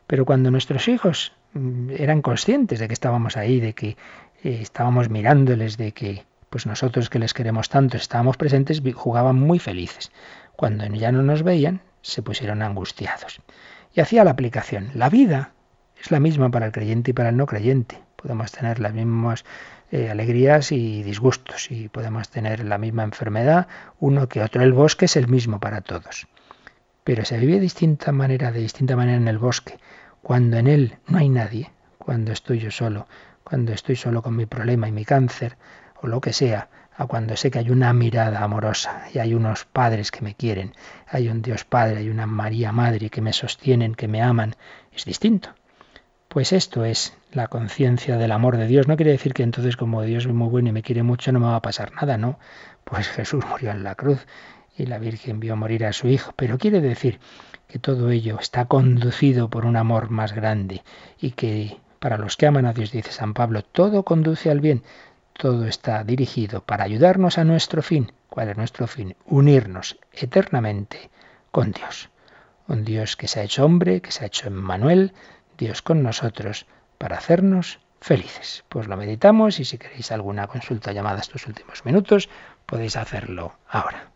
Pero cuando nuestros hijos mm, eran conscientes de que estábamos ahí, de que eh, estábamos mirándoles, de que pues nosotros que les queremos tanto estábamos presentes, jugaban muy felices. Cuando ya no nos veían, se pusieron angustiados y hacía la aplicación. La vida es la misma para el creyente y para el no creyente. Podemos tener las mismas eh, alegrías y disgustos y podemos tener la misma enfermedad, uno que otro. El bosque es el mismo para todos. Pero se vive de distinta manera, de distinta manera en el bosque, cuando en él no hay nadie, cuando estoy yo solo, cuando estoy solo con mi problema y mi cáncer, o lo que sea, a cuando sé que hay una mirada amorosa y hay unos padres que me quieren, hay un Dios Padre, hay una María Madre que me sostienen, que me aman, es distinto. Pues esto es la conciencia del amor de Dios. No quiere decir que entonces como Dios es muy bueno y me quiere mucho no me va a pasar nada, no. Pues Jesús murió en la cruz y la Virgen vio morir a su Hijo. Pero quiere decir que todo ello está conducido por un amor más grande y que para los que aman a Dios, dice San Pablo, todo conduce al bien todo está dirigido para ayudarnos a nuestro fin. ¿Cuál es nuestro fin? Unirnos eternamente con Dios. Un Dios que se ha hecho hombre, que se ha hecho Emmanuel, Dios con nosotros, para hacernos felices. Pues lo meditamos y si queréis alguna consulta llamada estos últimos minutos, podéis hacerlo ahora.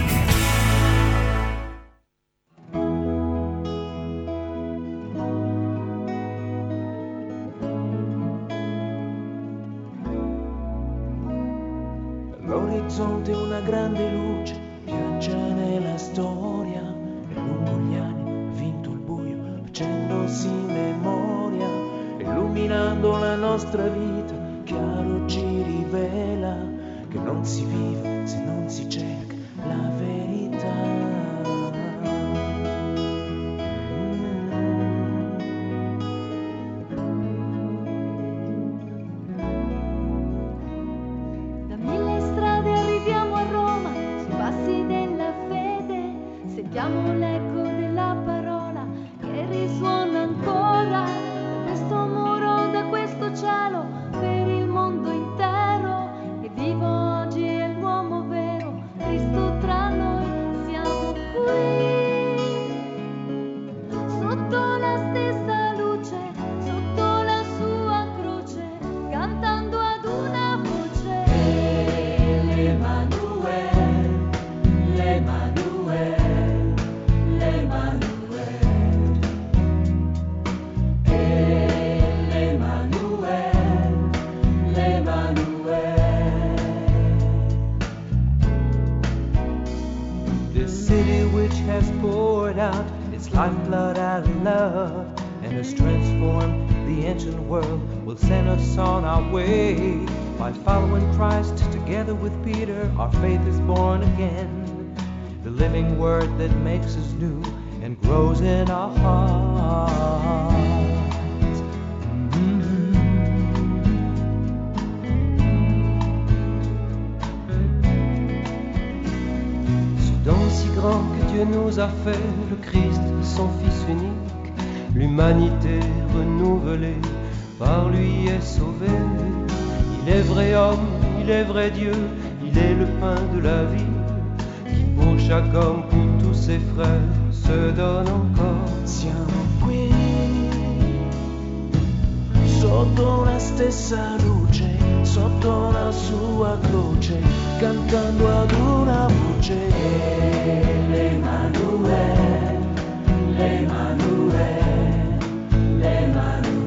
with Peter, our faith is born again. The living word that makes us new and grows in our hearts. Mm-hmm. Ce don si grand que Dieu nous a fait, le Christ, son Fils unique, l'humanité renouvelée, par lui est sauvée. Il est vrai homme, il est vrai Dieu, il est le pain de la vie, qui pour chaque homme, pour tous ses frères, se donne encore. Siamo qui, sotto la stessa luce, sotto la sua croce, cantando ad una voce. L'Emanuele, l'Emanuele, l'Emanuele.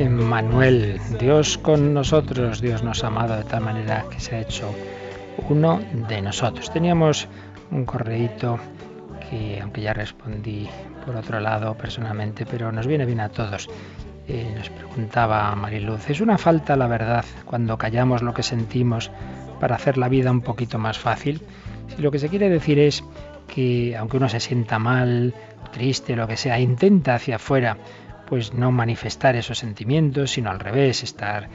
Emmanuel, Dios con nosotros, Dios nos ha amado de tal manera que se ha hecho uno de nosotros. Teníamos un correíto que, aunque ya respondí por otro lado personalmente, pero nos viene bien a todos. Eh, nos preguntaba Mariluz, ¿es una falta la verdad cuando callamos lo que sentimos para hacer la vida un poquito más fácil? Si lo que se quiere decir es que aunque uno se sienta mal, triste, lo que sea, intenta hacia afuera pues no manifestar esos sentimientos, sino al revés, estar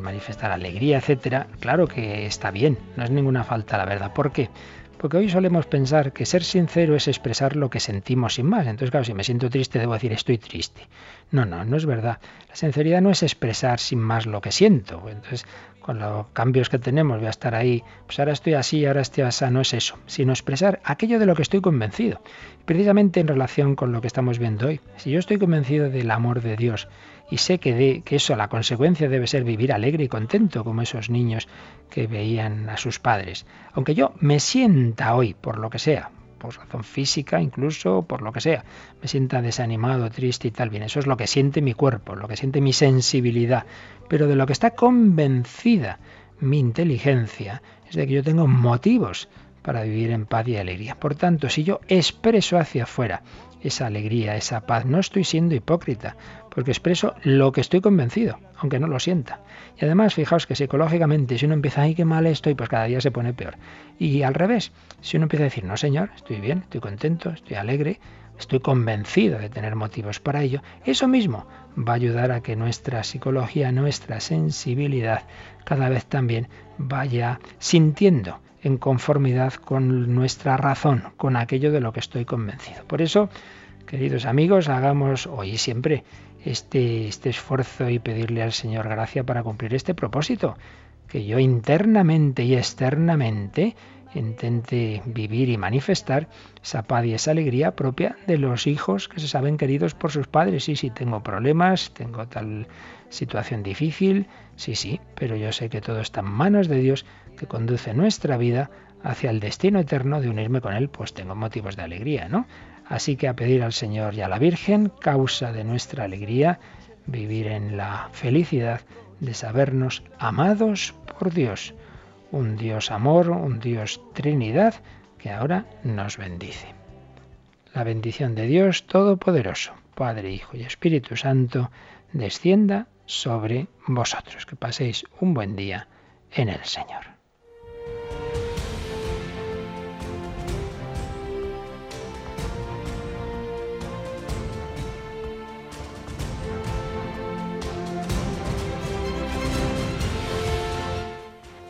manifestar alegría, etcétera, claro que está bien, no es ninguna falta la verdad. ¿Por qué? Porque hoy solemos pensar que ser sincero es expresar lo que sentimos sin más. Entonces, claro, si me siento triste, debo decir estoy triste. No, no, no es verdad. La sinceridad no es expresar sin más lo que siento. Entonces, con los cambios que tenemos, voy a estar ahí, pues ahora estoy así, ahora estoy así, no es eso, sino expresar aquello de lo que estoy convencido. Precisamente en relación con lo que estamos viendo hoy. Si yo estoy convencido del amor de Dios y sé que, de, que eso, la consecuencia debe ser vivir alegre y contento, como esos niños que veían a sus padres. Aunque yo me sienta hoy, por lo que sea, por razón física incluso, por lo que sea, me sienta desanimado, triste y tal, bien, eso es lo que siente mi cuerpo, lo que siente mi sensibilidad, pero de lo que está convencida mi inteligencia es de que yo tengo motivos para vivir en paz y alegría. Por tanto, si yo expreso hacia afuera esa alegría, esa paz, no estoy siendo hipócrita, porque expreso lo que estoy convencido, aunque no lo sienta. Y además, fijaos que psicológicamente, si uno empieza, ay, qué mal estoy, pues cada día se pone peor. Y al revés, si uno empieza a decir, no, señor, estoy bien, estoy contento, estoy alegre, estoy convencido de tener motivos para ello, eso mismo va a ayudar a que nuestra psicología, nuestra sensibilidad, cada vez también vaya sintiendo en conformidad con nuestra razón, con aquello de lo que estoy convencido. Por eso, queridos amigos, hagamos hoy y siempre este, este esfuerzo y pedirle al Señor gracia para cumplir este propósito, que yo internamente y externamente intente vivir y manifestar esa paz y esa alegría propia de los hijos que se saben queridos por sus padres. Sí, sí, tengo problemas, tengo tal situación difícil, sí, sí, pero yo sé que todo está en manos de Dios que conduce nuestra vida hacia el destino eterno de unirme con Él, pues tengo motivos de alegría, ¿no? Así que a pedir al Señor y a la Virgen, causa de nuestra alegría, vivir en la felicidad de sabernos amados por Dios, un Dios amor, un Dios Trinidad, que ahora nos bendice. La bendición de Dios Todopoderoso, Padre, Hijo y Espíritu Santo, descienda sobre vosotros. Que paséis un buen día en el Señor.